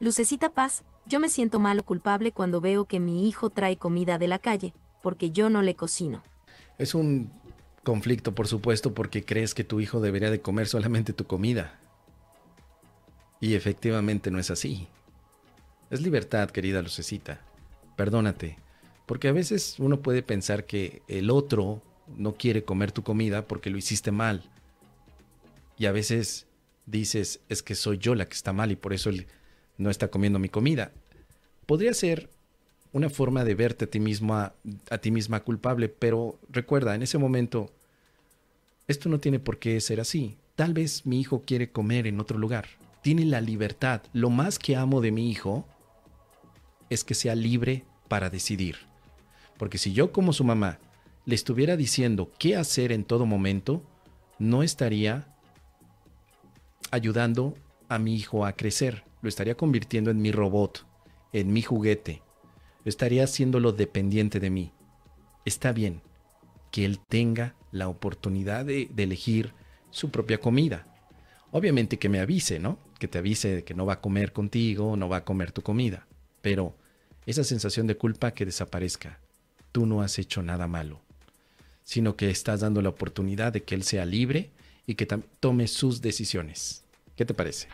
Lucecita Paz, yo me siento mal o culpable cuando veo que mi hijo trae comida de la calle, porque yo no le cocino. Es un conflicto, por supuesto, porque crees que tu hijo debería de comer solamente tu comida. Y efectivamente no es así. Es libertad, querida Lucecita. Perdónate, porque a veces uno puede pensar que el otro no quiere comer tu comida porque lo hiciste mal. Y a veces dices, es que soy yo la que está mal y por eso él no está comiendo mi comida. Podría ser una forma de verte a ti misma, a ti misma culpable, pero recuerda, en ese momento, esto no tiene por qué ser así. Tal vez mi hijo quiere comer en otro lugar. Tiene la libertad. Lo más que amo de mi hijo es que sea libre para decidir. Porque si yo como su mamá le estuviera diciendo qué hacer en todo momento, no estaría ayudando a mi hijo a crecer. Lo estaría convirtiendo en mi robot, en mi juguete. Estaría haciéndolo dependiente de mí. Está bien que él tenga la oportunidad de, de elegir su propia comida. Obviamente que me avise, ¿no? Que te avise de que no va a comer contigo, no va a comer tu comida. Pero esa sensación de culpa que desaparezca. Tú no has hecho nada malo, sino que estás dando la oportunidad de que él sea libre y que tome sus decisiones. ¿Qué te parece?